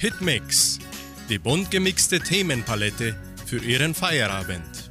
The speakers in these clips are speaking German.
Hitmix, die bunt gemixte Themenpalette für Ihren Feierabend.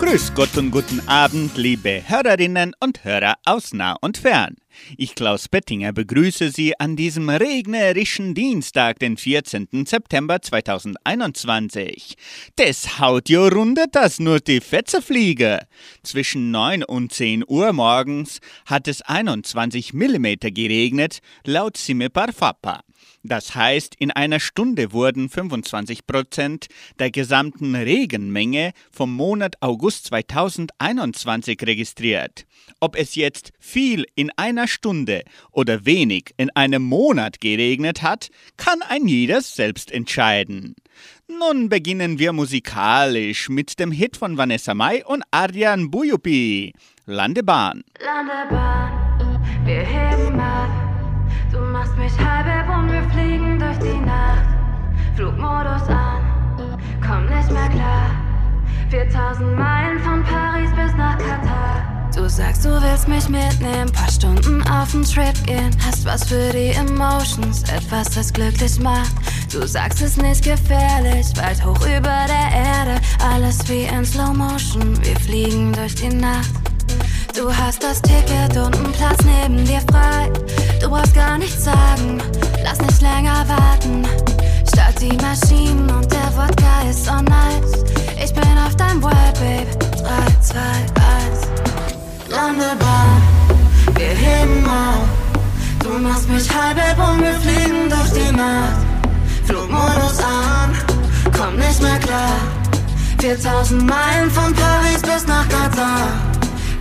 Grüß Gott und guten Abend, liebe Hörerinnen und Hörer aus nah und fern. Ich, Klaus Bettinger, begrüße Sie an diesem regnerischen Dienstag, den 14. September 2021. Des haut jo rundet das nur die Fetzerfliege. Zwischen 9 und 10 Uhr morgens hat es 21 mm geregnet, laut Sime Parfappa. Das heißt, in einer Stunde wurden 25 Prozent der gesamten Regenmenge vom Monat August 2021 registriert. Ob es jetzt viel in einer Stunde oder wenig in einem Monat geregnet hat, kann ein jeder selbst entscheiden. Nun beginnen wir musikalisch mit dem Hit von Vanessa Mai und Arjan Buyupi, Landebahn. Landebahn, wir heben ab. Du machst mich halb und wir fliegen durch die Nacht. Flugmodus an, komm nicht mehr klar. 4000 Meilen von Paris bis nach Katar. Du sagst, du willst mich mitnehmen, paar Stunden auf den Trip gehen. Hast was für die Emotions, etwas, das glücklich macht. Du sagst, es nicht gefährlich, weit hoch über der Erde. Alles wie in Slow Motion, wir fliegen durch die Nacht. Du hast das Ticket und einen Platz neben dir frei. Du brauchst gar nichts sagen, lass nicht länger warten. Start die Maschinen und der Wodka ist so nice. Ich bin auf deinem World, Babe. 3, 2, 1. Landebahn, wir heben auf. Du machst mich halb und wir fliegen durch die Nacht. Flugmodus an, komm nicht mehr klar. 4000 Meilen von Paris bis nach Katar.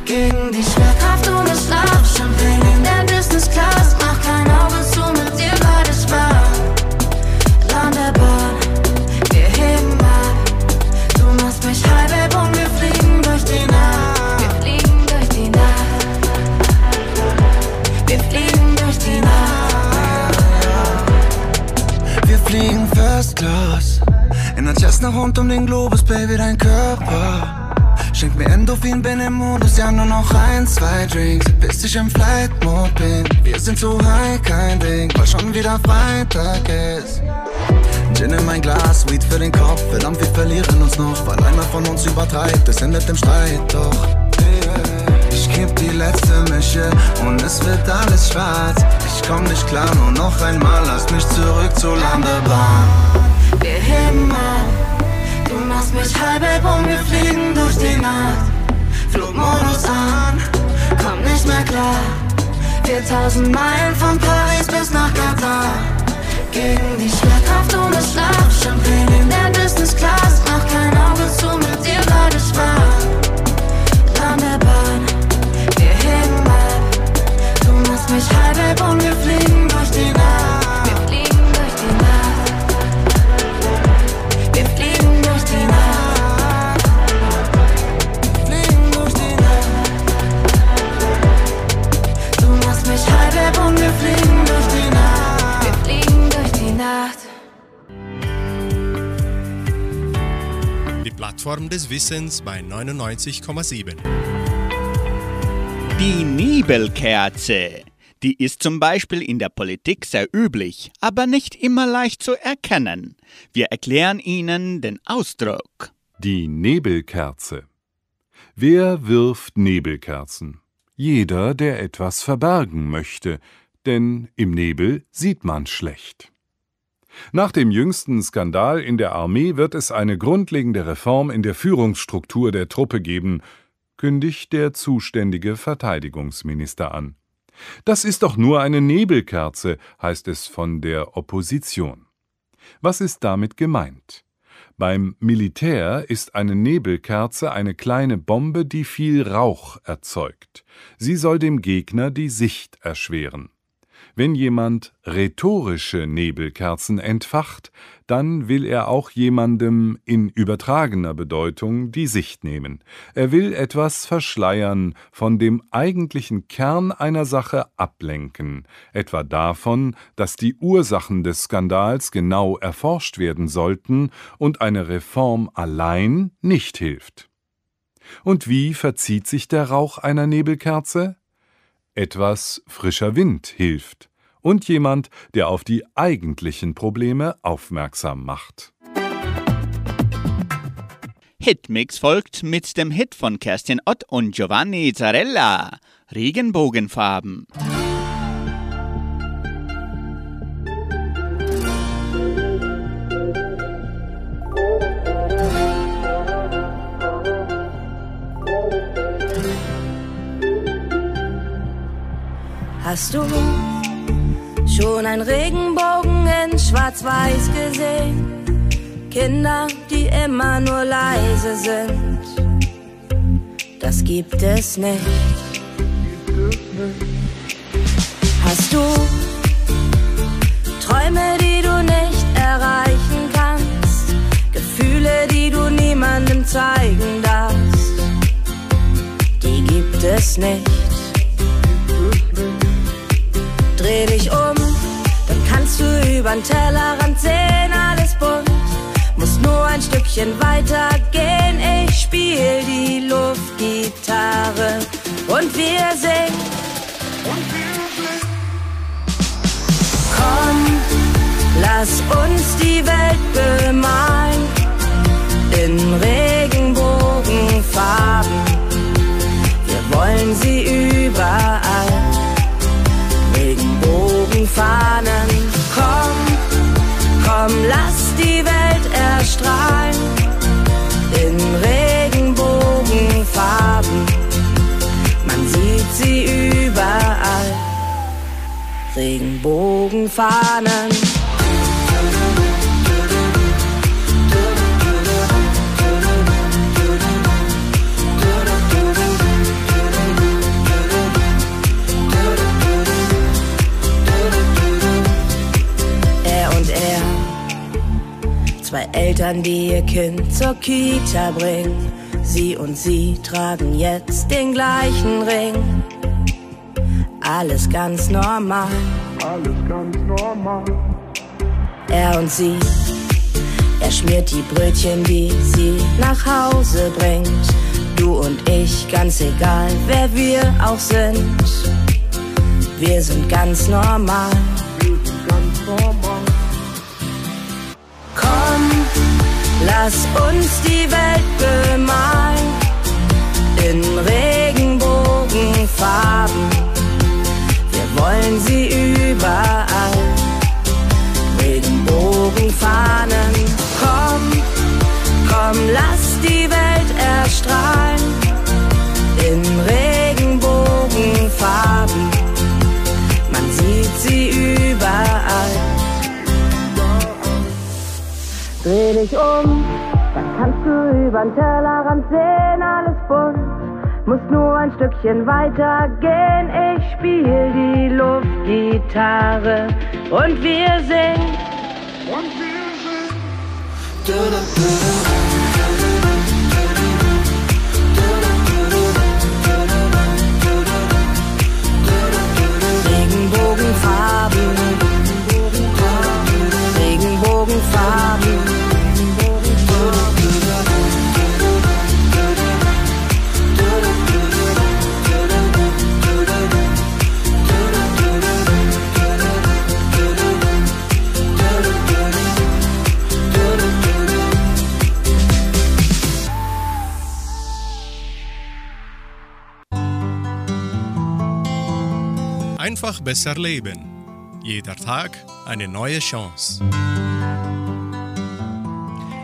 Gegen die Schwerkraft ohne Schlaf, Champagne in der Business Class. Mach kein Auge zu, mit dir beide Spaß. Landebahn, wir heben ab. Du machst mich halb und wir fliegen durch die Nacht. Wir fliegen durch die Nacht. Wir fliegen durch die Nacht. Wir fliegen First Class. In der Cessna rund um den Globus, Baby, dein Körper. Schenk mir Endorphin, bin im Modus, ja nur noch ein, zwei Drinks. Bis ich im Flight-Mode bin. Wir sind so high, kein Ding, weil schon wieder Freitag ist. Gin in mein Glas, Weed für den Kopf. Verdammt, wir verlieren uns noch, weil einer von uns übertreibt. Es endet im Streit, doch. Ich kipp die letzte Mische und es wird alles schwarz. Ich komm nicht klar, nur noch einmal, lass mich zurück zur Landebahn. Wir heben ab. Machst mich halb und wir fliegen durch die Nacht. Flugmodus an, komm nicht mehr klar. 4000 Meilen von Paris bis nach Katar. Gegen die Schwerkraft ohne Schlaf. Champagne in der Business Class. Mach kein Auge zu, mit dir beide Spaß. Landebahn, wir heben ab. Du machst mich halb und wir fliegen durch die Nacht. Und wir fliegen durch die Nacht. Wir fliegen durch die Nacht. Die Plattform des Wissens bei 99,7. Die Nebelkerze. Die ist zum Beispiel in der Politik sehr üblich, aber nicht immer leicht zu erkennen. Wir erklären Ihnen den Ausdruck. Die Nebelkerze. Wer wirft Nebelkerzen? Jeder, der etwas verbergen möchte, denn im Nebel sieht man schlecht. Nach dem jüngsten Skandal in der Armee wird es eine grundlegende Reform in der Führungsstruktur der Truppe geben, kündigt der zuständige Verteidigungsminister an. Das ist doch nur eine Nebelkerze, heißt es von der Opposition. Was ist damit gemeint? Beim Militär ist eine Nebelkerze eine kleine Bombe, die viel Rauch erzeugt. Sie soll dem Gegner die Sicht erschweren. Wenn jemand rhetorische Nebelkerzen entfacht, dann will er auch jemandem in übertragener Bedeutung die Sicht nehmen. Er will etwas verschleiern, von dem eigentlichen Kern einer Sache ablenken, etwa davon, dass die Ursachen des Skandals genau erforscht werden sollten und eine Reform allein nicht hilft. Und wie verzieht sich der Rauch einer Nebelkerze? Etwas frischer Wind hilft und jemand, der auf die eigentlichen Probleme aufmerksam macht. Hitmix folgt mit dem Hit von Kerstin Ott und Giovanni Zarella, Regenbogenfarben. Hast du schon ein Regenbogen in Schwarz-Weiß gesehen? Kinder, die immer nur leise sind. Das gibt es nicht. Hast du Träume, die du nicht erreichen kannst? Gefühle, die du niemandem zeigen darfst? Die gibt es nicht. Dreh dich um, kannst du übern Tellerrand sehen, alles bunt. Muss nur ein Stückchen weiter gehen, ich spiel die Luftgitarre und wir singen. Komm, lass uns die Welt bemalen in Regenbogenfarben. Wir wollen sie überall. Regenbogenfahnen, komm, lass die Welt erstrahlen in Regenbogenfarben. Man sieht sie überall. Regenbogenfahnen. Zwei Eltern, die ihr Kind zur Kita bringen. Sie und sie tragen jetzt den gleichen Ring. Alles ganz normal. Alles ganz normal. Er und sie. Er schmiert die Brötchen, die sie nach Hause bringt. Du und ich, ganz egal, wer wir auch sind. Wir sind ganz normal. Wir sind ganz normal. Lass uns die Welt bemalen in Regenbogenfarben. Wir wollen sie überall. Regenbogenfahnen, komm, komm, lass die Welt erstrahlen in Regenbogenfarben. Dreh dich um, dann kannst du übern Tellerrand sehen, alles bunt. Muss nur ein Stückchen weiter gehen, ich spiel die Luftgitarre und wir singen. Und wir sind Regenbogenfarben, Regenbogenfarben. Einfach besser leben. Jeder Tag eine neue Chance.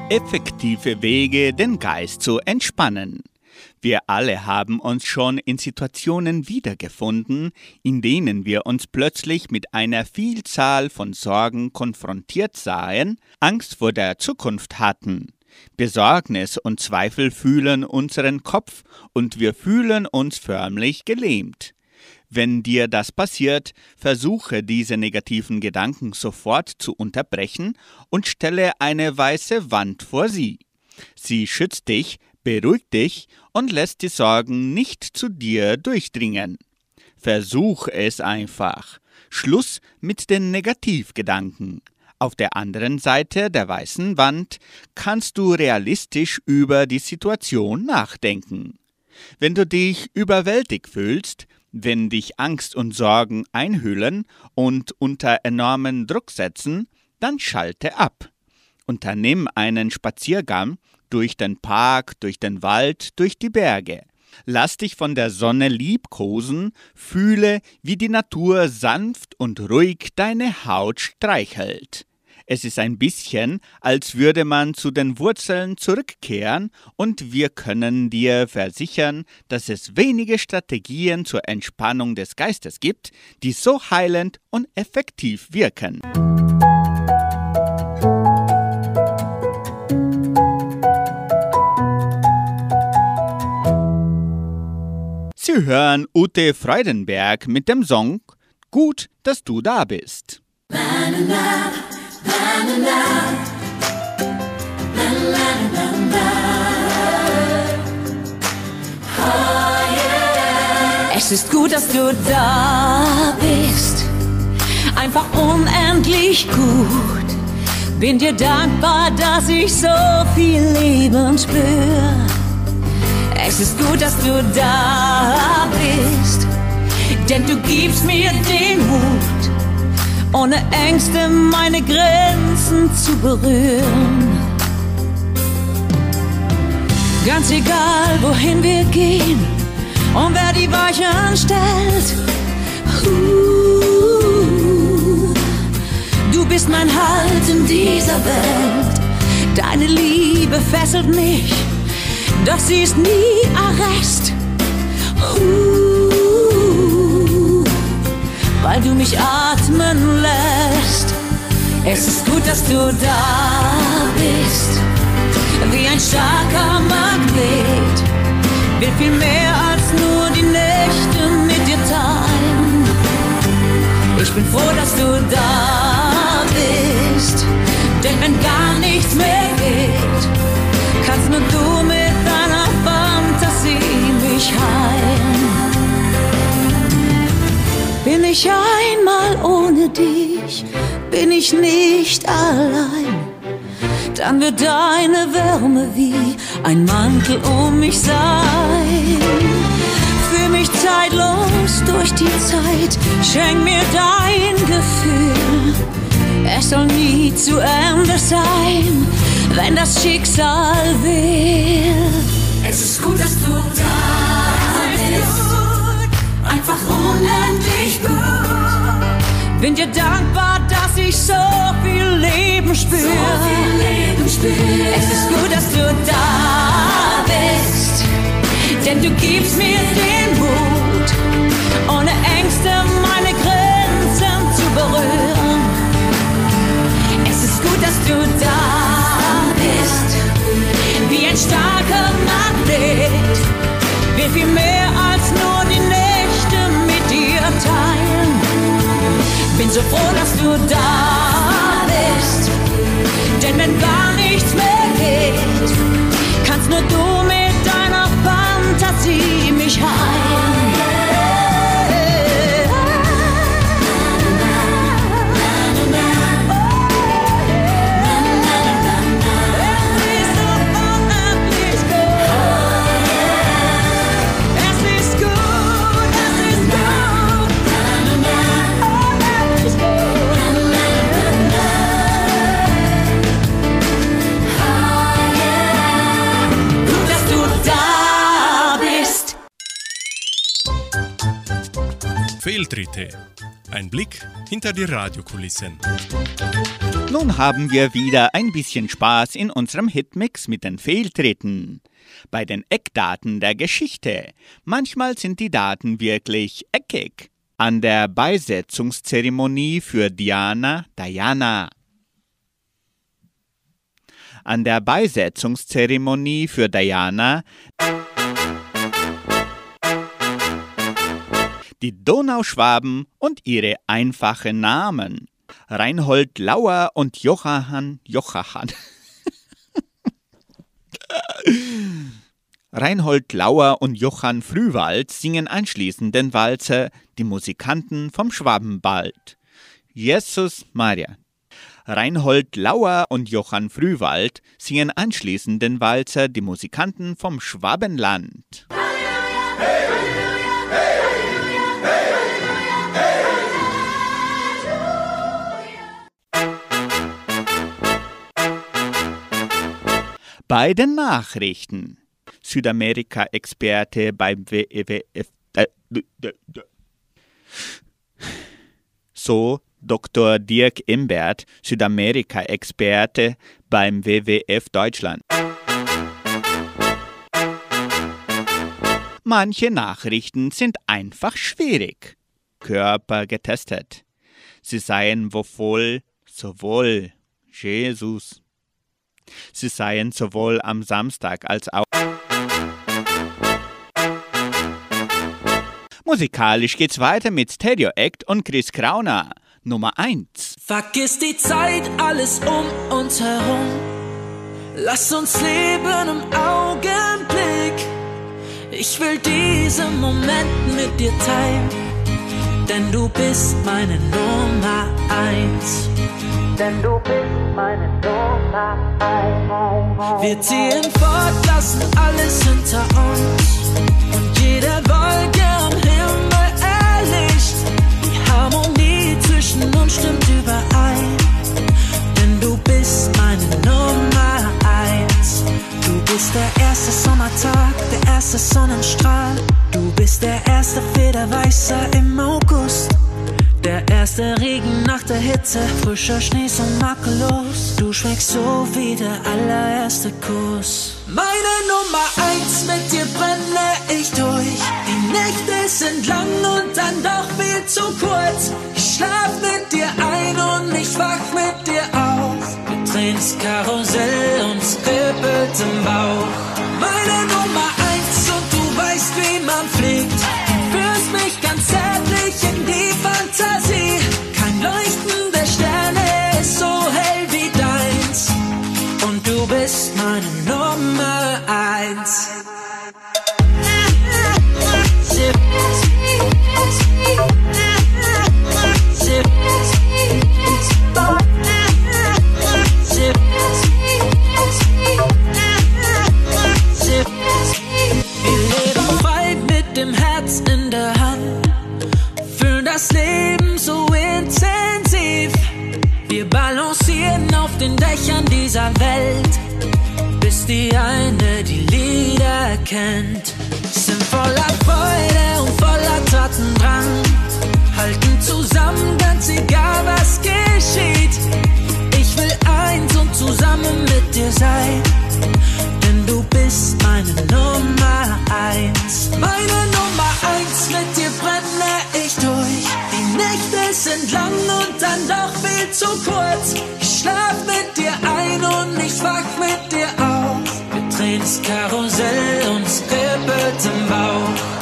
Effektive Wege, den Geist zu entspannen. Wir alle haben uns schon in Situationen wiedergefunden, in denen wir uns plötzlich mit einer Vielzahl von Sorgen konfrontiert sahen, Angst vor der Zukunft hatten. Besorgnis und Zweifel fühlen unseren Kopf und wir fühlen uns förmlich gelähmt. Wenn dir das passiert, versuche diese negativen Gedanken sofort zu unterbrechen und stelle eine weiße Wand vor sie. Sie schützt dich, beruhigt dich und lässt die Sorgen nicht zu dir durchdringen. Versuch es einfach. Schluss mit den Negativgedanken. Auf der anderen Seite der weißen Wand kannst du realistisch über die Situation nachdenken. Wenn du dich überwältigt fühlst, Wenn dich Angst und Sorgen einhüllen und unter enormen Druck setzen, dann schalte ab. Unternimm einen Spaziergang durch den Park, durch den Wald, durch die Berge. Lass dich von der Sonne liebkosen, fühle, wie die Natur sanft und ruhig deine Haut streichelt. Es ist ein bisschen, als würde man zu den Wurzeln zurückkehren und wir können dir versichern, dass es wenige Strategien zur Entspannung des Geistes gibt, die so heilend und effektiv wirken. Sie hören Ute Freudenberg mit dem Song Gut, dass du da bist. Es ist gut, dass du da bist, einfach unendlich gut. Bin dir dankbar, dass ich so viel Leben spür. Es ist gut, dass du da bist, denn du gibst mir den Mut, ohne Ängste meine Grenzen zu berühren. Ganz egal, wohin wir gehen und wer die Weichen stellt. Uh, du bist mein Halt in dieser Welt. Deine Liebe fesselt mich, doch sie ist nie Arrest. Uh, weil du mich atmen lässt. Es ist gut, dass du da bist, wie ein starker Magnet. Will viel mehr als nur die Nächte mit dir teilen. Ich bin froh, dass du da bist, denn wenn gar nichts mehr geht, kannst nur du mit deiner Fantasie mich heilen. Bin ich einmal ohne dich, bin ich nicht allein. Dann wird deine Wärme wie ein Mantel um mich sein. Fühl mich zeitlos durch die Zeit, schenk mir dein Gefühl. Es soll nie zu Ende sein, wenn das Schicksal will. Es ist gut, dass du da bist. Einfach unendlich gut. Bin dir dankbar, dass ich so viel Leben spüre. So viel Leben spür. Es ist gut, dass du da bist, denn du gibst mir den Mut, ohne Ängste meine hinter die Radiokulissen. Nun haben wir wieder ein bisschen Spaß in unserem Hitmix mit den Fehltritten. Bei den Eckdaten der Geschichte. Manchmal sind die Daten wirklich eckig. An der Beisetzungszeremonie für Diana, Diana. An der Beisetzungszeremonie für Diana die Donauschwaben und ihre einfachen Namen. Reinhold Lauer und Johann Jochahan. Reinhold Lauer und Johann Frühwald singen anschließend den Walzer Die Musikanten vom Schwabenwald. Jesus Maria. Reinhold Lauer und Johann Frühwald singen anschließend den Walzer Die Musikanten vom Schwabenland. Bei den Nachrichten. Südamerika-Experte beim WWF. Äh, so Dr. Dirk Imbert, Südamerika-Experte beim WWF Deutschland. Manche Nachrichten sind einfach schwierig. Körper getestet. Sie seien wohl sowohl Jesus. Sie seien sowohl am Samstag als auch Musikalisch geht's weiter mit Stereo Act und Chris Krauner. Nummer 1. Vergiss die Zeit, alles um uns herum. Lass uns leben im Augenblick. Ich will diesen Moment mit dir teilen, denn du bist meine Nummer 1. Denn du bist meine Nummer 1. Wir ziehen fort, lassen alles hinter uns und jede Wolke am Himmel erlischt. Die Harmonie zwischen uns stimmt überein. Denn du bist meine Nummer eins. Du bist der erste Sommertag, der erste Sonnenstrahl. Du bist der erste Federweißer im August. Der erste Regen nach der Hitze, frischer Schnee so makellos. Du schmeckst so wie der allererste Kuss. Meine Nummer eins, mit dir brenne ich durch. Die Nächte sind lang und dann doch viel zu kurz. Ich schlaf mit dir ein und ich wach mit dir auf. Wir drehen dieser Welt, bis die eine die Lieder kennt. Sind voller Freude und voller Tatendrang, halten zusammen, ganz egal was geschieht. Ich will eins und zusammen mit dir sein, denn du bist meine Nummer eins. Meine Nummer eins, mit dir brenne ich durch. Die Nächte sind lang und dann doch viel zu kurz. Ich schlaf mit dir ein und ich wach mit dir auf. Wir drehen das Karussell und es kribbelt im Bauch.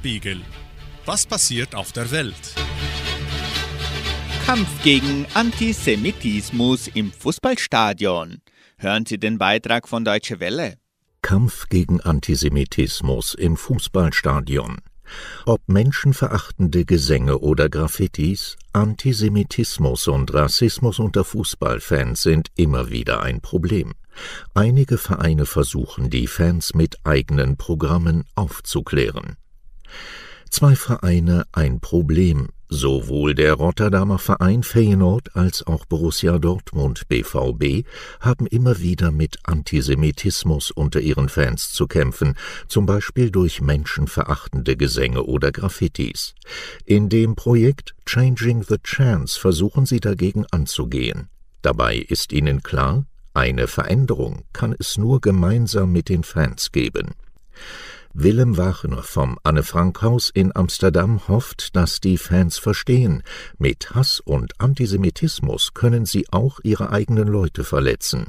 Weltspiegel. Was passiert auf der Welt? Kampf gegen Antisemitismus im Fußballstadion. Hören Sie den Beitrag von Deutsche Welle. Kampf gegen Antisemitismus im Fußballstadion. Ob menschenverachtende Gesänge oder Graffitis, Antisemitismus und Rassismus unter Fußballfans sind immer wieder ein Problem. Einige Vereine versuchen, die Fans mit eigenen Programmen aufzuklären. Zwei Vereine ein Problem. Sowohl der Rotterdamer Verein Feyenoord als auch Borussia Dortmund BVB haben immer wieder mit Antisemitismus unter ihren Fans zu kämpfen, zum Beispiel durch menschenverachtende Gesänge oder Graffitis. In dem Projekt Changing the Chance versuchen sie dagegen anzugehen. Dabei ist ihnen klar, eine Veränderung kann es nur gemeinsam mit den Fans geben. Willem Wagner vom Anne-Frank-Haus in Amsterdam hofft, dass die Fans verstehen, mit Hass und Antisemitismus können sie auch ihre eigenen Leute verletzen.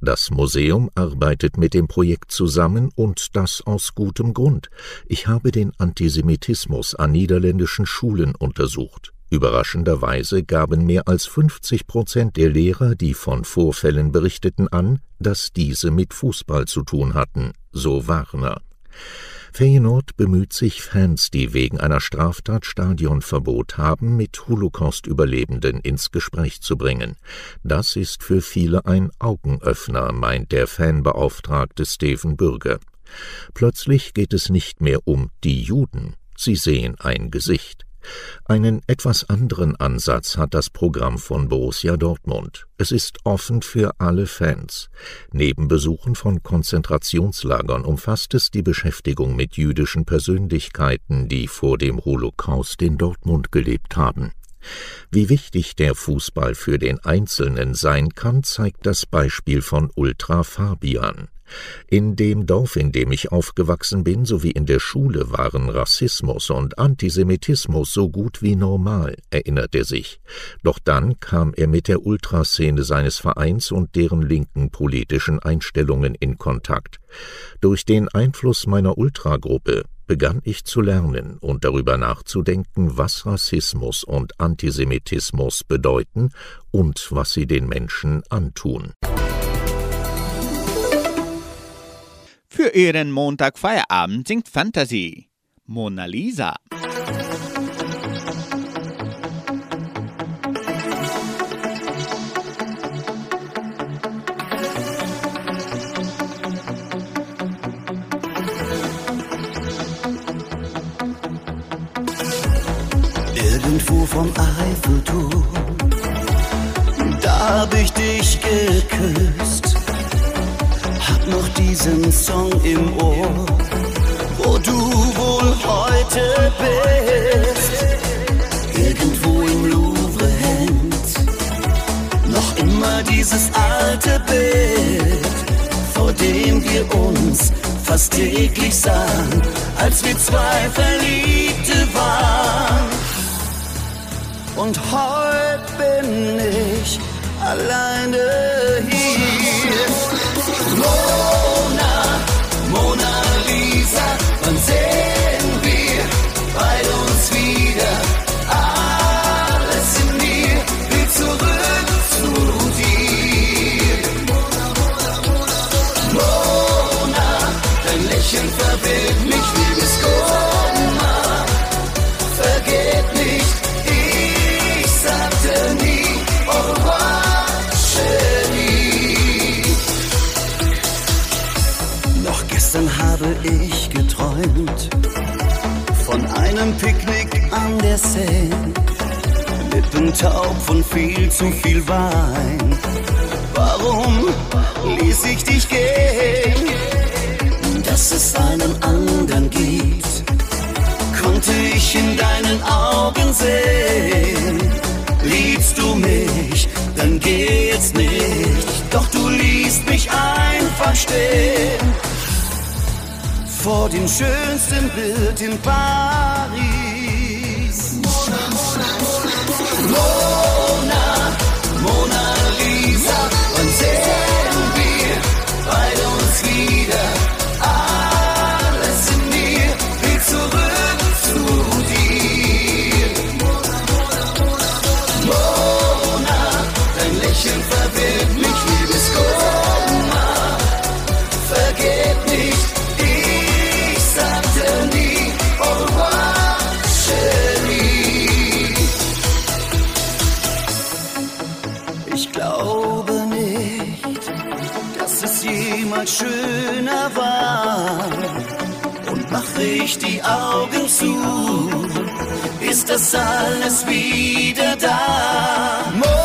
Das Museum arbeitet mit dem Projekt zusammen und das aus gutem Grund. Ich habe den Antisemitismus an niederländischen Schulen untersucht. Überraschenderweise gaben mehr als 50 Prozent der Lehrer, die von Vorfällen berichteten, an, dass diese mit Fußball zu tun hatten, so Warner. Feyenoord bemüht sich, Fans, die wegen einer Straftat Stadionverbot haben, mit Holocaust-Überlebenden ins Gespräch zu bringen. Das ist für viele ein Augenöffner, meint der Fanbeauftragte Steven Bürger. Plötzlich geht es nicht mehr um die Juden, sie sehen ein Gesicht. Einen etwas anderen Ansatz hat das Programm von Borussia Dortmund. Es ist offen für alle Fans. Neben Besuchen von Konzentrationslagern umfasst es die Beschäftigung mit jüdischen Persönlichkeiten, die vor dem Holocaust in Dortmund gelebt haben. Wie wichtig der Fußball für den Einzelnen sein kann, zeigt das Beispiel von Ultra Fabian. In dem Dorf, in dem ich aufgewachsen bin, sowie in der Schule waren Rassismus und Antisemitismus so gut wie normal, erinnert er sich. Doch dann kam er mit der Ultraszene seines Vereins und deren linken politischen Einstellungen in Kontakt. Durch den Einfluss meiner Ultragruppe begann ich zu lernen und darüber nachzudenken, was Rassismus und Antisemitismus bedeuten und was sie den Menschen antun. Für ihren Montagfeierabend singt Fantasy. Mona Lisa. Irgendwo vom Eiffelturm, da hab ich dich geküsst hab noch diesen Song im Ohr, wo du wohl heute bist. Irgendwo im Louvre hängt noch immer dieses alte Bild, vor dem wir uns fast täglich sahen, als wir zwei Verliebte waren. Und heute bin ich alleine Seine. Lippen taub von viel zu viel Wein. Warum ließ ich dich gehen? Dass es einen anderen gibt, konnte ich in deinen Augen sehen. Liebst du mich, dann geht's nicht. Doch du liest mich einfach stehen. Vor dem schönsten Bild in Paris. Mona, Mona Lisa, wann sehen wir beide uns wieder? Glaube nicht, dass es jemals schöner war. Und mach ich die Augen zu, ist das alles wieder da.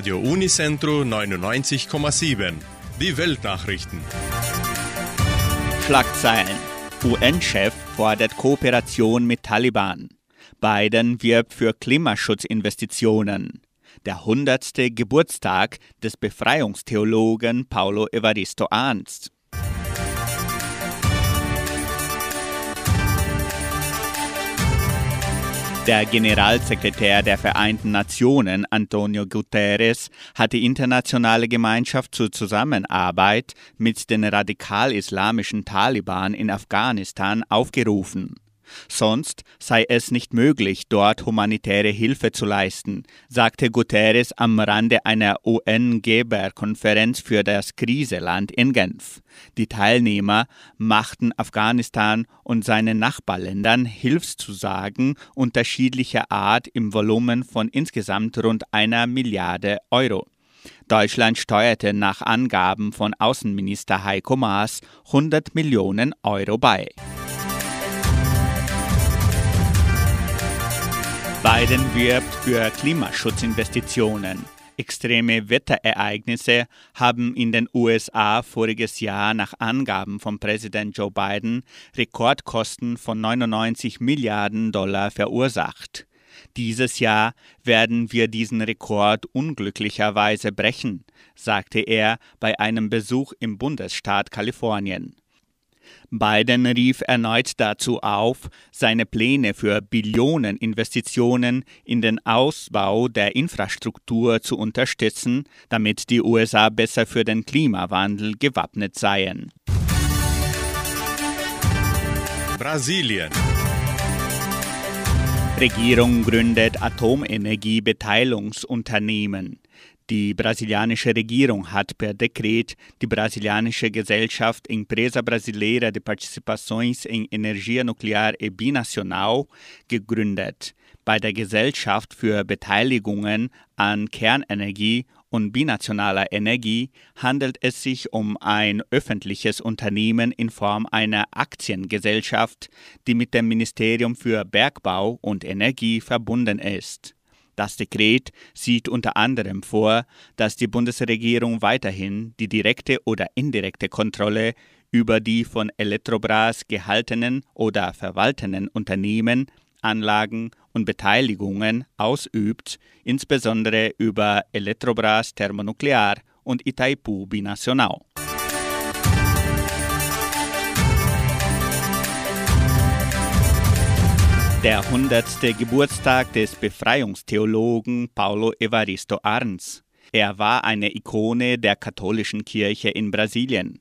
Radio Unicentro 99,7. Die Weltnachrichten. Schlagzeilen. UN-Chef fordert Kooperation mit Taliban. Biden wirbt für Klimaschutzinvestitionen. Der 100. Geburtstag des Befreiungstheologen Paulo Evaristo Arnst. Der Generalsekretär der Vereinten Nationen, Antonio Guterres, hat die internationale Gemeinschaft zur Zusammenarbeit mit den radikal-islamischen Taliban in Afghanistan aufgerufen. Sonst sei es nicht möglich, dort humanitäre Hilfe zu leisten, sagte Guterres am Rande einer UN-Geberkonferenz für das Kriseland in Genf. Die Teilnehmer machten Afghanistan und seinen Nachbarländern Hilfszusagen unterschiedlicher Art im Volumen von insgesamt rund einer Milliarde Euro. Deutschland steuerte nach Angaben von Außenminister Heiko Maas 100 Millionen Euro bei. Biden wirbt für Klimaschutzinvestitionen. Extreme Wetterereignisse haben in den USA voriges Jahr nach Angaben von Präsident Joe Biden Rekordkosten von 99 Milliarden Dollar verursacht. Dieses Jahr werden wir diesen Rekord unglücklicherweise brechen, sagte er bei einem Besuch im Bundesstaat Kalifornien. Biden rief erneut dazu auf, seine Pläne für Billionen Investitionen in den Ausbau der Infrastruktur zu unterstützen, damit die USA besser für den Klimawandel gewappnet seien. Brasilien. Regierung gründet Atomenergiebeteiligungsunternehmen. Die brasilianische Regierung hat per Dekret die brasilianische Gesellschaft Empresa Brasileira de Participações em Energia Nuclear e Binacional gegründet. Bei der Gesellschaft für Beteiligungen an Kernenergie und binationaler Energie handelt es sich um ein öffentliches Unternehmen in Form einer Aktiengesellschaft, die mit dem Ministerium für Bergbau und Energie verbunden ist. Das Dekret sieht unter anderem vor, dass die Bundesregierung weiterhin die direkte oder indirekte Kontrolle über die von Elektrobras gehaltenen oder verwalteten Unternehmen, Anlagen und Beteiligungen ausübt, insbesondere über Elektrobras Thermonuklear und Itaipu Binacional. Der 100. Geburtstag des Befreiungstheologen Paulo Evaristo Arns. Er war eine Ikone der katholischen Kirche in Brasilien.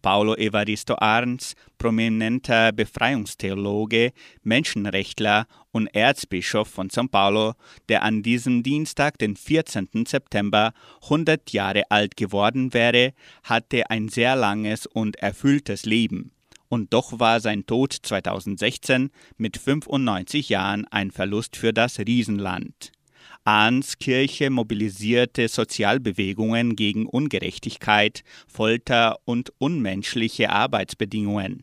Paulo Evaristo Arns, prominenter Befreiungstheologe, Menschenrechtler und Erzbischof von São Paulo, der an diesem Dienstag, den 14. September, 100 Jahre alt geworden wäre, hatte ein sehr langes und erfülltes Leben und doch war sein Tod 2016 mit 95 Jahren ein Verlust für das Riesenland. Ahns Kirche mobilisierte Sozialbewegungen gegen Ungerechtigkeit, Folter und unmenschliche Arbeitsbedingungen.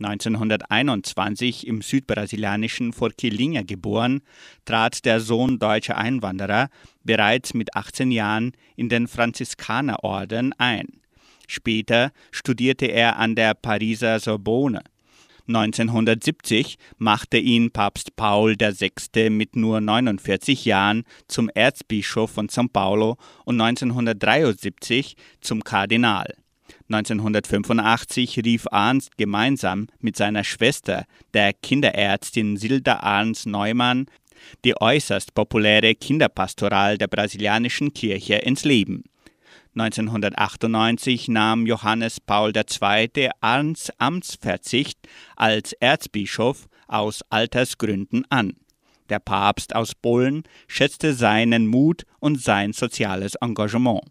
1921 im südbrasilianischen Forquilinha geboren, trat der Sohn deutscher Einwanderer bereits mit 18 Jahren in den Franziskanerorden ein. Später studierte er an der Pariser Sorbonne. 1970 machte ihn Papst Paul VI. mit nur 49 Jahren zum Erzbischof von São Paulo und 1973 zum Kardinal. 1985 rief Arnst gemeinsam mit seiner Schwester, der Kinderärztin Silda Arns Neumann, die äußerst populäre Kinderpastoral der brasilianischen Kirche ins Leben. 1998 nahm Johannes Paul II. Arns Amtsverzicht als Erzbischof aus Altersgründen an. Der Papst aus Polen schätzte seinen Mut und sein soziales Engagement.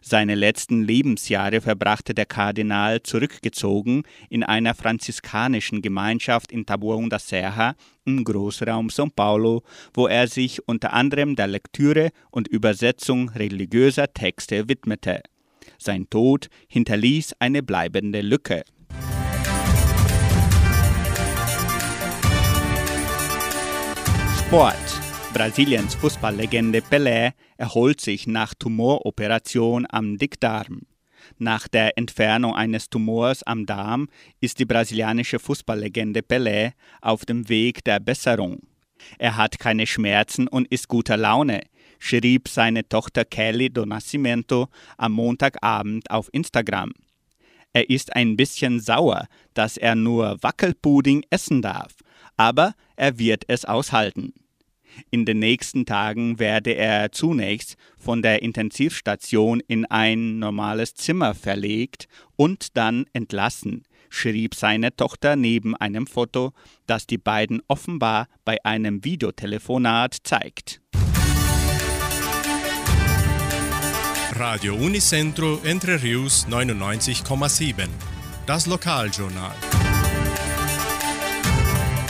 Seine letzten Lebensjahre verbrachte der Kardinal zurückgezogen in einer franziskanischen Gemeinschaft in Taboão da Serra im Großraum São Paulo, wo er sich unter anderem der Lektüre und Übersetzung religiöser Texte widmete. Sein Tod hinterließ eine bleibende Lücke. Sport Brasiliens Fußballlegende Pelé erholt sich nach Tumoroperation am Dickdarm. Nach der Entfernung eines Tumors am Darm ist die brasilianische Fußballlegende Pelé auf dem Weg der Besserung. Er hat keine Schmerzen und ist guter Laune, schrieb seine Tochter Kelly do Nascimento am Montagabend auf Instagram. Er ist ein bisschen sauer, dass er nur Wackelpudding essen darf, aber er wird es aushalten. In den nächsten Tagen werde er zunächst von der Intensivstation in ein normales Zimmer verlegt und dann entlassen, schrieb seine Tochter neben einem Foto, das die beiden offenbar bei einem Videotelefonat zeigt. Radio Unicentro Entre Rius 99,7. Das Lokaljournal.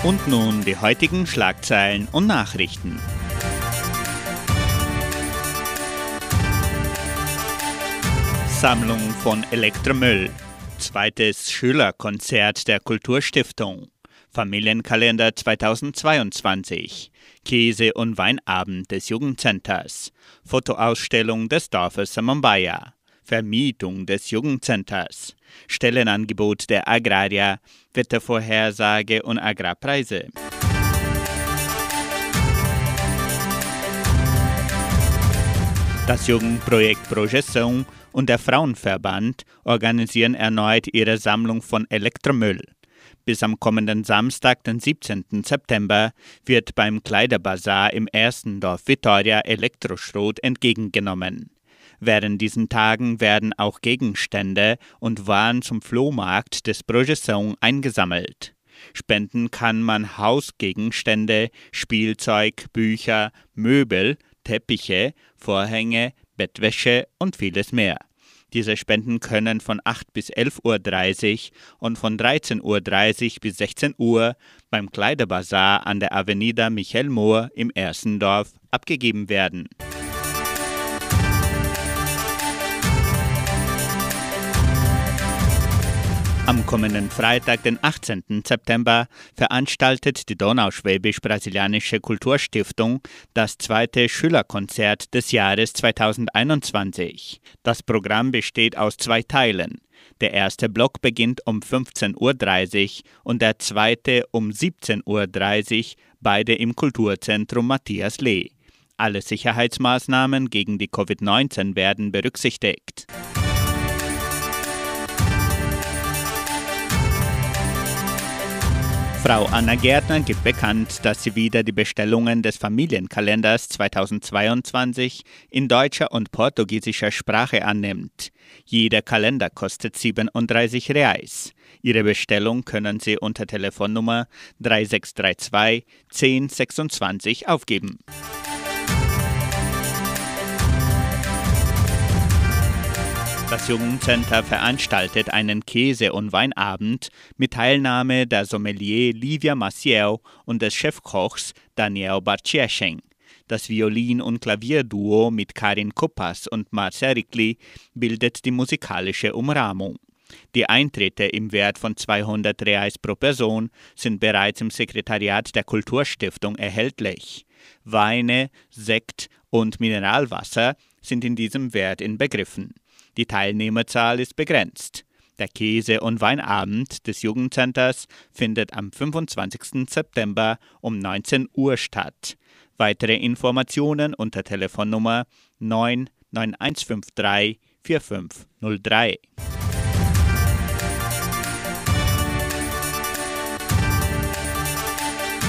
Und nun die heutigen Schlagzeilen und Nachrichten. Sammlung von Elektromüll. Zweites Schülerkonzert der Kulturstiftung. Familienkalender 2022. Käse- und Weinabend des Jugendcenters. Fotoausstellung des Dorfes Samambaya. Vermietung des Jugendcenters. Stellenangebot der Agrarier. Wettervorhersage und Agrarpreise. Das Jugendprojekt Projeção und der Frauenverband organisieren erneut ihre Sammlung von Elektromüll. Bis am kommenden Samstag, den 17. September, wird beim Kleiderbazar im ersten Dorf Vittoria Elektroschrot entgegengenommen. Während diesen Tagen werden auch Gegenstände und Waren zum Flohmarkt des Projeção eingesammelt. Spenden kann man Hausgegenstände, Spielzeug, Bücher, Möbel, Teppiche, Vorhänge, Bettwäsche und vieles mehr. Diese Spenden können von 8 bis 11.30 Uhr und von 13.30 Uhr bis 16 Uhr beim Kleiderbazar an der Avenida Michel Mohr im Ersendorf abgegeben werden. Am kommenden Freitag, den 18. September, veranstaltet die Donauschwäbisch-Brasilianische Kulturstiftung das zweite Schülerkonzert des Jahres 2021. Das Programm besteht aus zwei Teilen. Der erste Block beginnt um 15.30 Uhr und der zweite um 17.30 Uhr, beide im Kulturzentrum Matthias Lee. Alle Sicherheitsmaßnahmen gegen die Covid-19 werden berücksichtigt. Frau Anna Gärtner gibt bekannt, dass sie wieder die Bestellungen des Familienkalenders 2022 in deutscher und portugiesischer Sprache annimmt. Jeder Kalender kostet 37 Reais. Ihre Bestellung können Sie unter Telefonnummer 3632 1026 aufgeben. Das Jugendcenter veranstaltet einen Käse- und Weinabend mit Teilnahme der Sommelier Livia Maciel und des Chefkochs Daniel Barciescheng. Das Violin- und Klavierduo mit Karin Kuppas und Marcel Rickli bildet die musikalische Umrahmung. Die Eintritte im Wert von 200 Reais pro Person sind bereits im Sekretariat der Kulturstiftung erhältlich. Weine, Sekt und Mineralwasser sind in diesem Wert inbegriffen. Die Teilnehmerzahl ist begrenzt. Der Käse- und Weinabend des Jugendcenters findet am 25. September um 19 Uhr statt. Weitere Informationen unter Telefonnummer 99153 4503.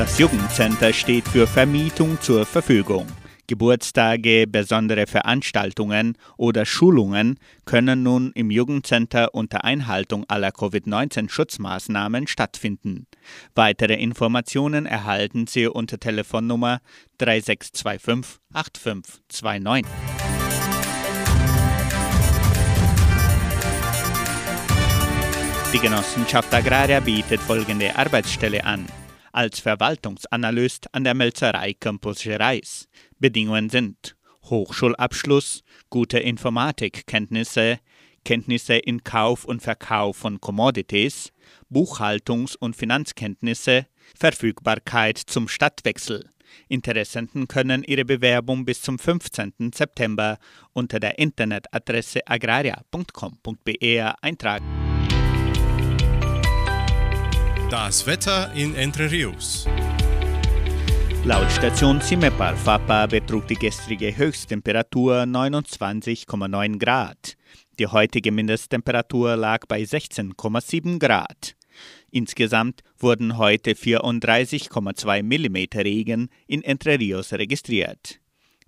Das Jugendcenter steht für Vermietung zur Verfügung. Geburtstage, besondere Veranstaltungen oder Schulungen können nun im Jugendcenter unter Einhaltung aller Covid-19-Schutzmaßnahmen stattfinden. Weitere Informationen erhalten Sie unter Telefonnummer 3625 8529. Die Genossenschaft Agraria bietet folgende Arbeitsstelle an. Als Verwaltungsanalyst an der Melzerei Campus Gerais. Bedingungen sind Hochschulabschluss, gute Informatikkenntnisse, Kenntnisse in Kauf und Verkauf von Commodities, Buchhaltungs- und Finanzkenntnisse, Verfügbarkeit zum Stadtwechsel. Interessenten können ihre Bewerbung bis zum 15. September unter der Internetadresse agraria.com.br eintragen. Das Wetter in Entre Rios. Laut Station Cimepar Fapa betrug die gestrige Höchsttemperatur 29,9 Grad. Die heutige Mindesttemperatur lag bei 16,7 Grad. Insgesamt wurden heute 34,2 mm Regen in Entre Rios registriert.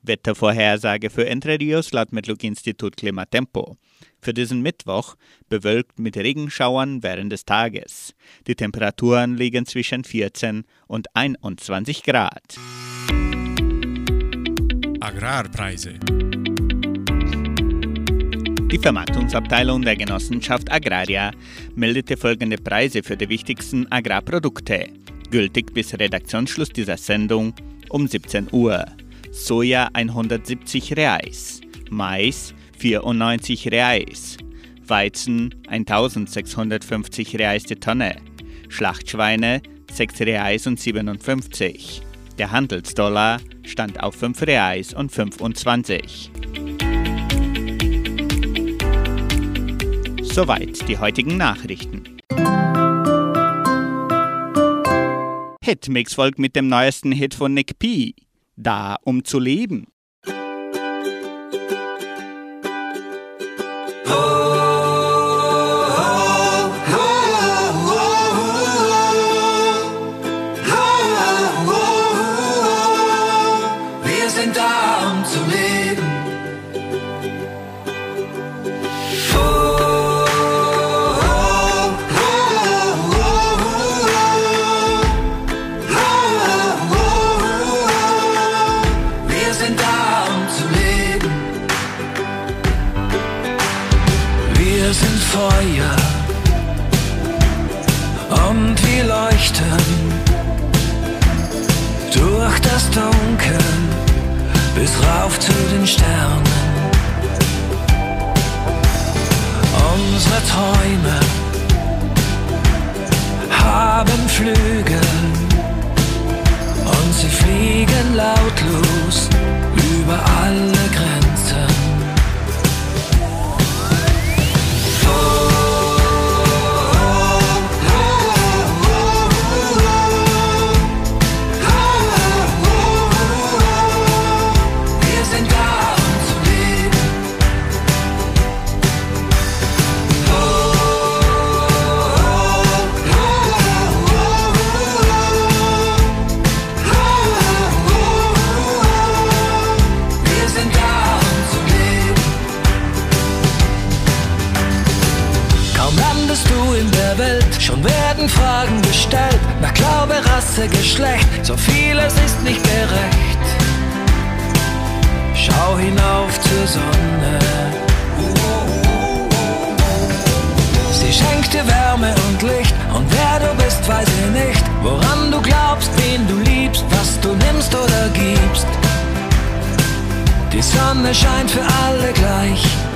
Wettervorhersage für Entre Rios laut Metlog-Institut Klimatempo. Für diesen Mittwoch bewölkt mit Regenschauern während des Tages. Die Temperaturen liegen zwischen 14 und 21 Grad. Agrarpreise. Die Vermarktungsabteilung der Genossenschaft Agraria meldete folgende Preise für die wichtigsten Agrarprodukte, gültig bis Redaktionsschluss dieser Sendung um 17 Uhr. Soja 170 Reais, Mais 94 Reais, Weizen 1650 Reais die Tonne, Schlachtschweine 6 Reais und 57. Der Handelsdollar stand auf 5 Reais und 25. Soweit die heutigen Nachrichten. Hitmix folgt mit dem neuesten Hit von Nick P. Da um zu leben. Wir Dunkel bis rauf zu den Sternen. Unsere Träume haben Flügel und sie fliegen lautlos über alle Grenzen. Schon werden Fragen gestellt. Nach Glaube, Rasse, Geschlecht, so vieles ist nicht gerecht. Schau hinauf zur Sonne. Sie schenkt dir Wärme und Licht und wer du bist, weiß ich nicht. Woran du glaubst, wen du liebst, was du nimmst oder gibst. Die Sonne scheint für alle gleich.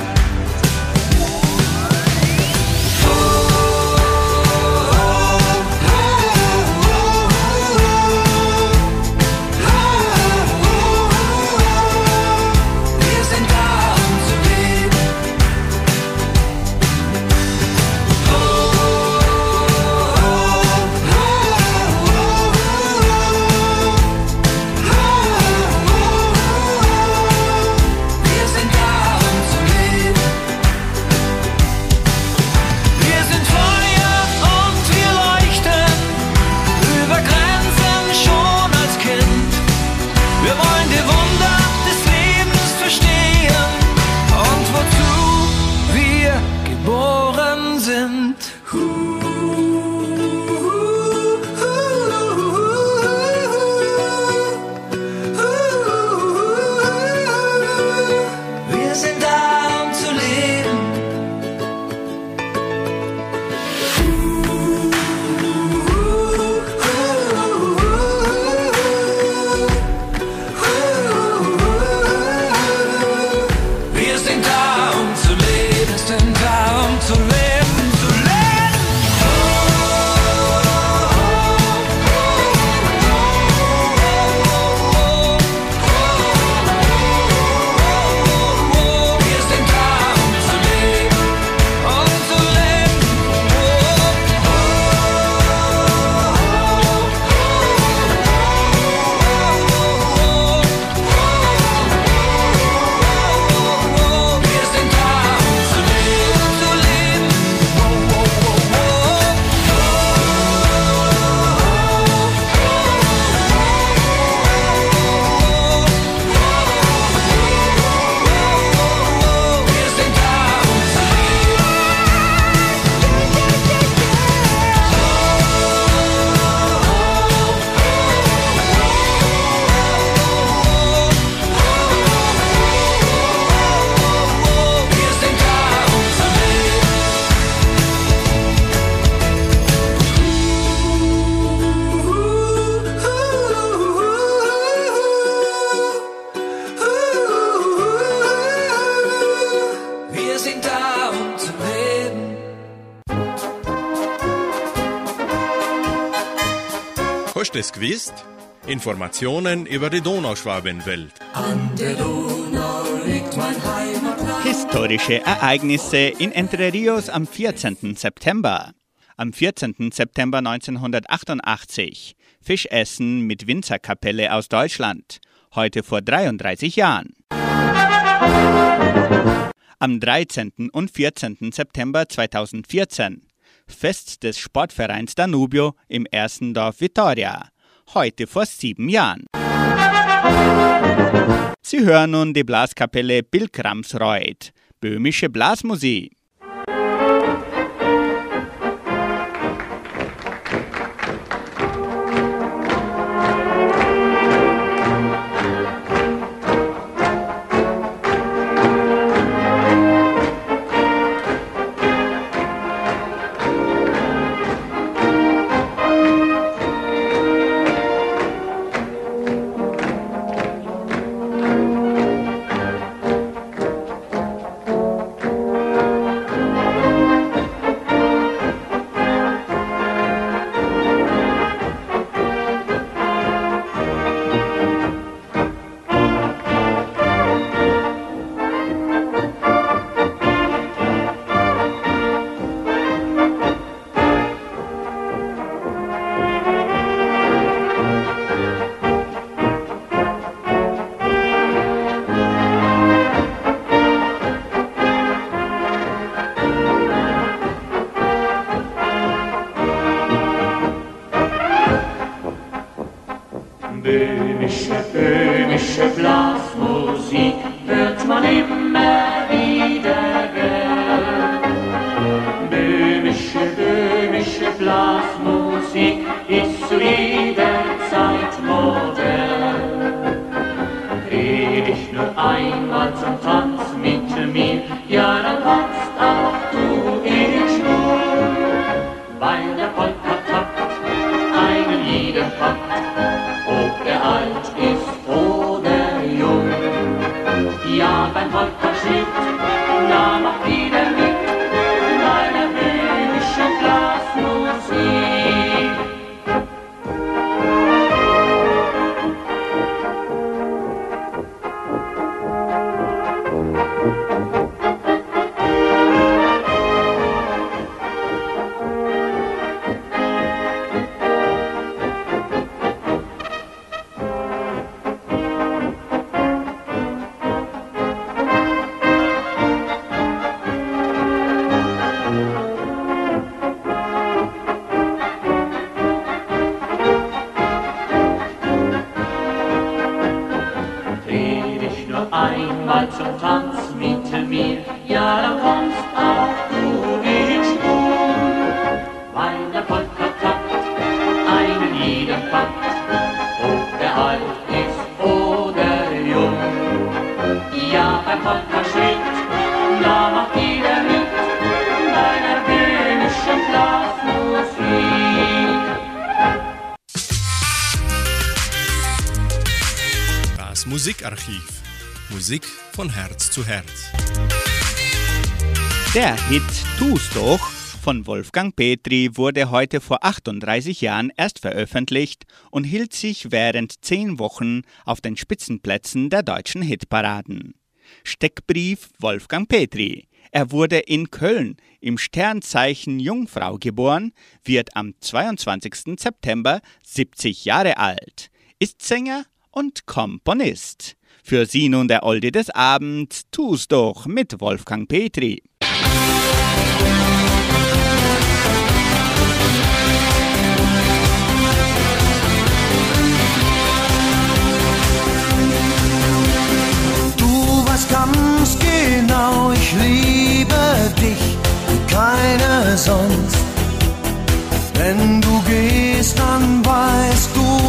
Informationen über die Donauschwabenwelt. An der Donau liegt mein Heimatland. Historische Ereignisse in Entre Rios am 14. September. Am 14. September 1988. Fischessen mit Winzerkapelle aus Deutschland. Heute vor 33 Jahren. Am 13. und 14. September 2014. Fest des Sportvereins Danubio im ersten Dorf Vitoria. Heute vor sieben Jahren. Sie hören nun die Blaskapelle Pilgramsreuth, böhmische Blasmusik. Von Herz zu Herz. Der Hit Tu's doch von Wolfgang Petri wurde heute vor 38 Jahren erst veröffentlicht und hielt sich während zehn Wochen auf den Spitzenplätzen der deutschen Hitparaden. Steckbrief Wolfgang Petri. Er wurde in Köln im Sternzeichen Jungfrau geboren, wird am 22. September 70 Jahre alt, ist Sänger und Komponist. Für Sie nun der Olde des Abends, Tu's doch mit Wolfgang Petri. Du weißt ganz genau, ich liebe dich wie keine sonst. Wenn du gehst, dann weißt du,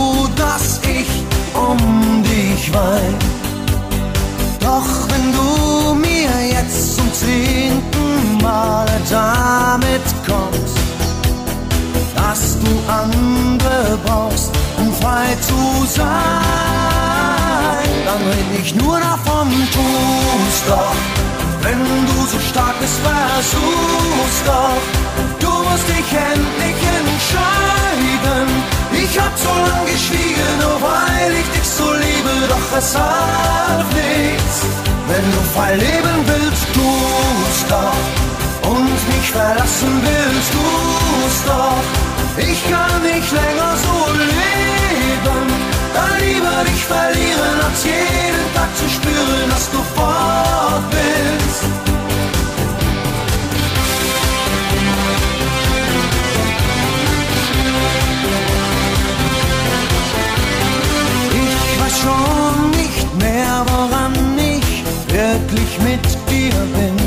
tu's doch. Wenn du so stark bist, versuch's doch. Du musst dich endlich entscheiden, Ich hab so lang geschwiegen, nur weil ich dich so liebe, doch es half nichts. Wenn du frei leben willst, tu's doch. Und mich verlassen willst, tu's doch. Ich kann nicht länger so leben. Dann lieber dich verlieren, als jeden Tag zu spüren, dass du fort bist. schon nicht mehr, woran ich wirklich mit dir bin.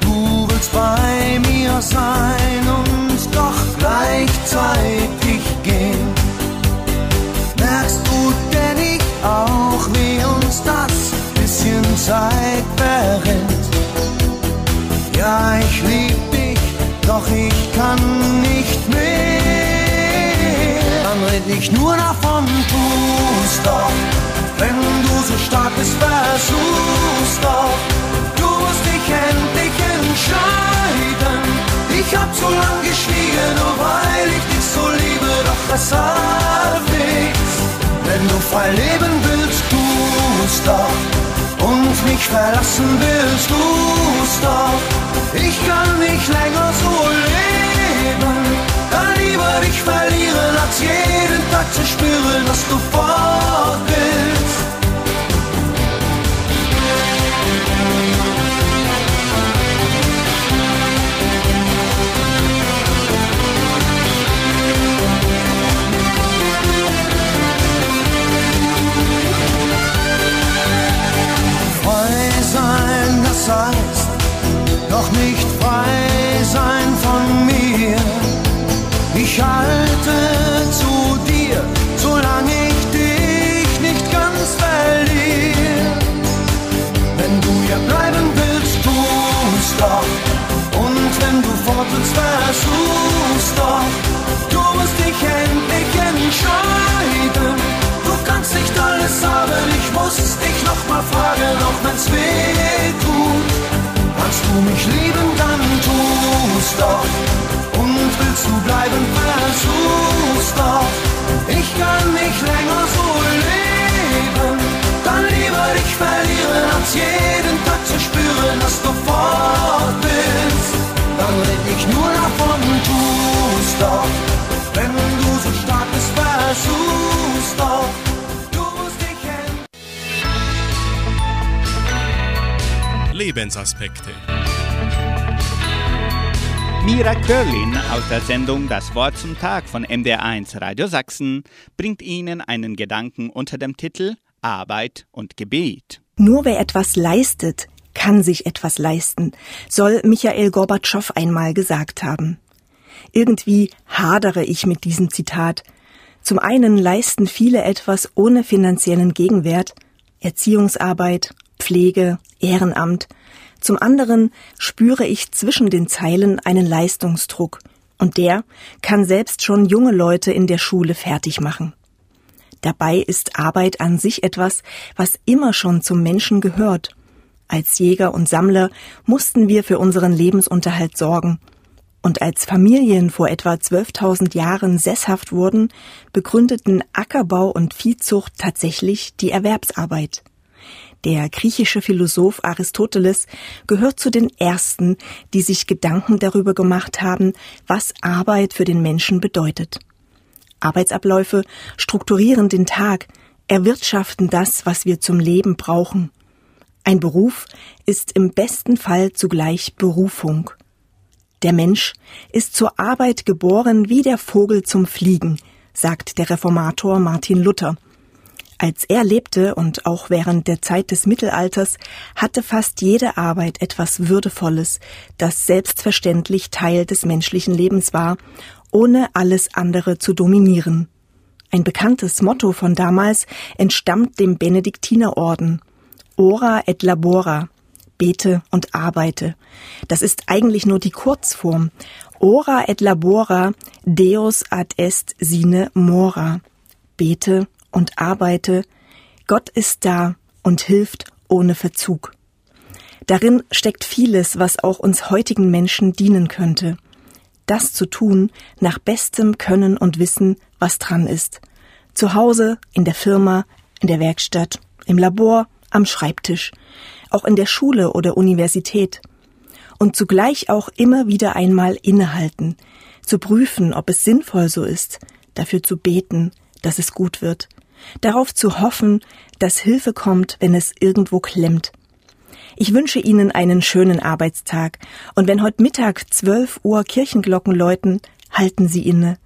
Du willst bei mir sein und doch gleichzeitig Zeit verrinnt? Ja, ich lieb dich, doch ich kann nicht mehr. Dann red ich nur davon, tu's doch. Wenn du so stark bist, versuch's doch. Du musst dich endlich entscheiden. Ich hab so lang geschwiegen, nur weil ich dich so liebe, doch das hat nichts. Wenn du frei leben willst, tu's doch. Und mich verlassen willst, tu's doch. Ich kann nicht länger so leben. Dann lieber dich verlieren, als jeden Tag zu spüren, dass du fort bist. Nicht frei sein von mir. Ich halte zu dir, solange ich dich nicht ganz verliere. Wenn du ja bleiben willst, tu's doch. Und wenn du fort willst, versuch's doch. Du musst dich endlich entscheiden. Du kannst nicht alles haben, ich muss dich noch mal fragen, auch wenn's weh du mich lieben, dann tu's doch. Und willst du bleiben, versuch's doch. Ich kann nicht länger so leben. Dann lieber dich verlieren, als jeden Tag zu spüren, dass du fort bist. Dann red ich nur davon, tu's doch. Wenn du so stark bist, versuch's Lebensaspekte. Mira Körlin aus der Sendung Das Wort zum Tag von MDR1 Radio Sachsen bringt Ihnen einen Gedanken unter dem Titel Arbeit und Gebet. Nur wer etwas leistet, kann sich etwas leisten, soll Michael Gorbatschow einmal gesagt haben. Irgendwie hadere ich mit diesem Zitat. Zum einen leisten viele etwas ohne finanziellen Gegenwert, Erziehungsarbeit, Pflege, Ehrenamt, zum anderen spüre ich zwischen den Zeilen einen Leistungsdruck, und der kann selbst schon junge Leute in der Schule fertig machen. Dabei ist Arbeit an sich etwas, was immer schon zum Menschen gehört. Als Jäger und Sammler mussten wir für unseren Lebensunterhalt sorgen. Und als Familien vor etwa 12.000 Jahren sesshaft wurden, begründeten Ackerbau und Viehzucht tatsächlich die Erwerbsarbeit. Der griechische Philosoph Aristoteles gehört zu den ersten, die sich Gedanken darüber gemacht haben, was Arbeit für den Menschen bedeutet. Arbeitsabläufe strukturieren den Tag, erwirtschaften das, was wir zum Leben brauchen. Ein Beruf ist im besten Fall zugleich Berufung. Der Mensch ist zur Arbeit geboren wie der Vogel zum Fliegen, sagt der Reformator Martin Luther. Als er lebte und auch während der Zeit des Mittelalters hatte fast jede Arbeit etwas Würdevolles, das selbstverständlich Teil des menschlichen Lebens war, ohne alles andere zu dominieren. Ein bekanntes Motto von damals entstammt dem Benediktinerorden. Ora et labora. Bete und arbeite. Das ist eigentlich nur die Kurzform. Ora et labora, Deus ad est sine mora. Bete und arbeite, Gott ist da und hilft ohne Verzug. Darin steckt vieles, was auch uns heutigen Menschen dienen könnte. das zu tun, nach bestem Können und Wissen, was dran ist. Zu Hause, in der Firma, in der Werkstatt, im Labor, am Schreibtisch, auch in der Schule oder Universität. Und zugleich auch immer wieder einmal innehalten, zu prüfen, ob es sinnvoll so ist, dafür zu beten, dass es gut wird, darauf zu hoffen, dass Hilfe kommt, wenn es irgendwo klemmt. Ich wünsche Ihnen einen schönen Arbeitstag und wenn heute Mittag 12 Uhr Kirchenglocken läuten, halten Sie inne.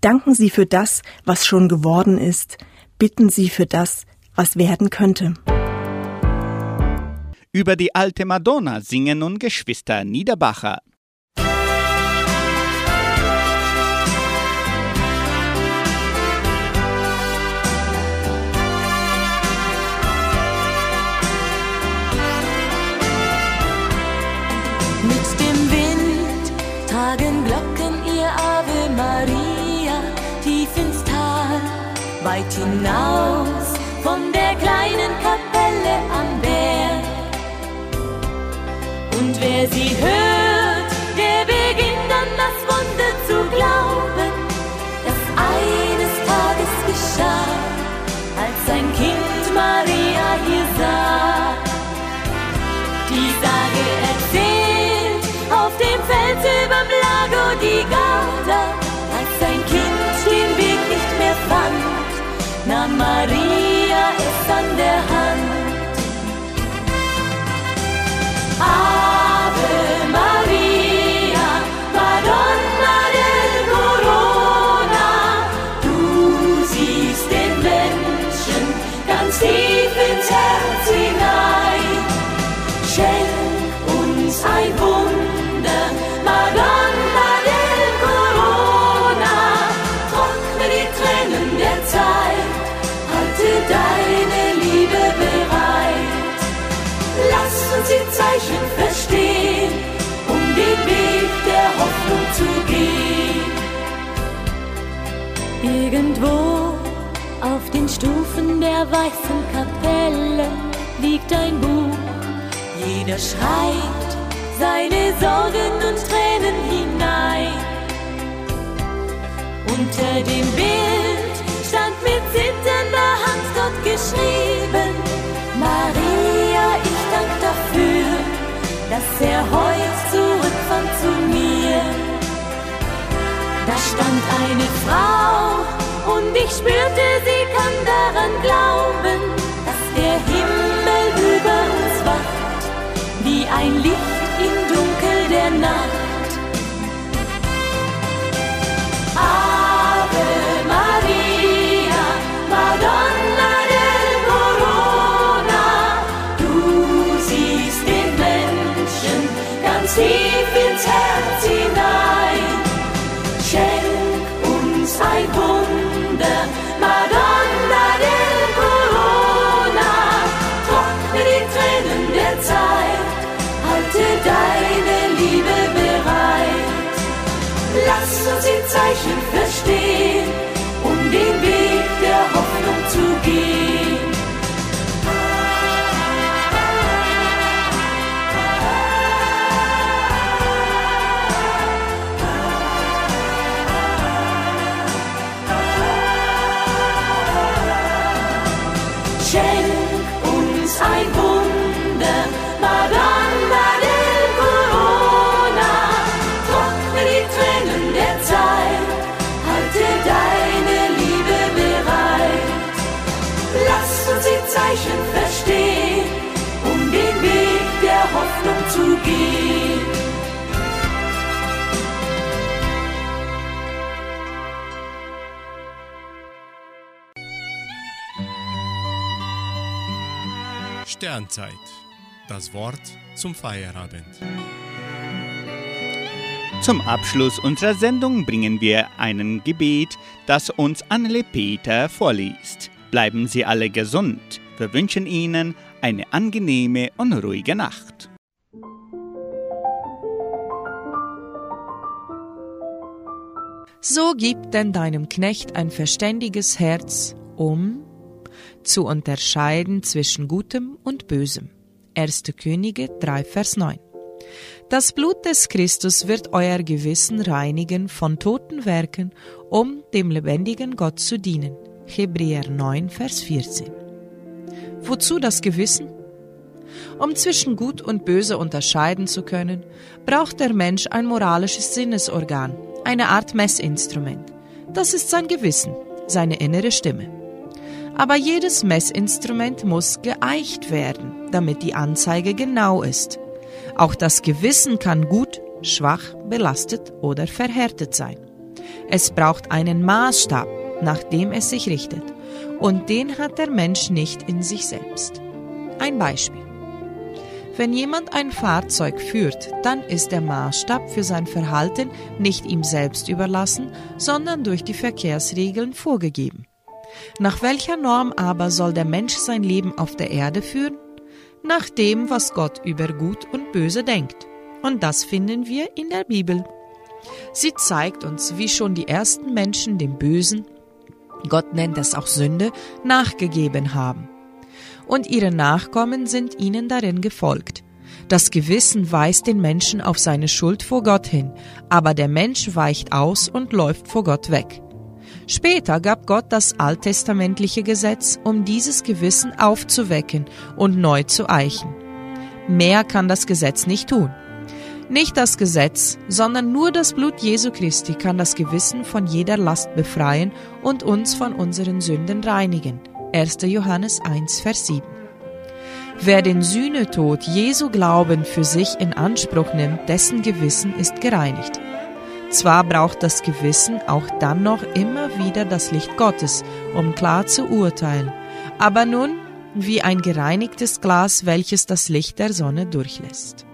Danken Sie für das, was schon geworden ist. Bitten Sie für das, was werden könnte. Über die alte Madonna singen nun Geschwister Niederbacher. Weit hinaus von der kleinen Kapelle am Berg. Und wer sie hört, der beginnt an das Wunder zu glauben, weißen Kapelle liegt ein Buch. Jeder schreibt seine Sorgen und Tränen hinein. Unter dem Bild stand mit zitternder Hand dort geschrieben, Maria, ich dank dafür, dass er heute zurückfand zu mir. Da stand eine Frau und ich spürte, sie kann daran glauben, dass der Himmel über uns wacht, wie ein Licht im Dunkel der Nacht. Ave Zeichen verstehen, um den Weg der Hoffnung zu gehen. Schenk uns ein Wunder, Madonna Sternzeit. Das Wort zum Feierabend. Zum Abschluss unserer Sendung bringen wir ein Gebet, das uns Annele Peter vorliest. Bleiben Sie alle gesund. Wir wünschen Ihnen eine angenehme und ruhige Nacht. So gib denn deinem Knecht ein verständiges Herz, um zu unterscheiden zwischen Gutem und Bösem. 1. Könige 3, Vers 9. Das Blut des Christus wird euer Gewissen reinigen von toten Werken, um dem lebendigen Gott zu dienen. Hebräer 9, Vers 14. Wozu das Gewissen? Um zwischen Gut und Böse unterscheiden zu können, braucht der Mensch ein moralisches Sinnesorgan, eine Art Messinstrument. Das ist sein Gewissen, seine innere Stimme. Aber jedes Messinstrument muss geeicht werden, damit die Anzeige genau ist. Auch das Gewissen kann gut, schwach, belastet oder verhärtet sein. Es braucht einen Maßstab, nach dem es sich richtet, und den hat der Mensch nicht in sich selbst. Ein Beispiel. Wenn jemand ein Fahrzeug führt, dann ist der Maßstab für sein Verhalten nicht ihm selbst überlassen, sondern durch die Verkehrsregeln vorgegeben. Nach welcher Norm aber soll der Mensch sein Leben auf der Erde führen? Nach dem, was Gott über Gut und Böse denkt. Und das finden wir in der Bibel. Sie zeigt uns, wie schon die ersten Menschen dem Bösen, Gott nennt es auch Sünde, nachgegeben haben. Und ihre Nachkommen sind ihnen darin gefolgt. Das Gewissen weist den Menschen auf seine Schuld vor Gott hin, aber der Mensch weicht aus und läuft vor Gott weg. Später gab Gott das alttestamentliche Gesetz, um dieses Gewissen aufzuwecken und neu zu eichen. Mehr kann das Gesetz nicht tun. Nicht das Gesetz, sondern nur das Blut Jesu Christi kann das Gewissen von jeder Last befreien und uns von unseren Sünden reinigen. 1. Johannes 1, Vers 7. Wer den Sühnetod Jesu Glauben für sich in Anspruch nimmt, dessen Gewissen ist gereinigt. Zwar braucht das Gewissen auch dann noch immer wieder das Licht Gottes, um klar zu urteilen, aber nun wie ein gereinigtes Glas, welches das Licht der Sonne durchlässt.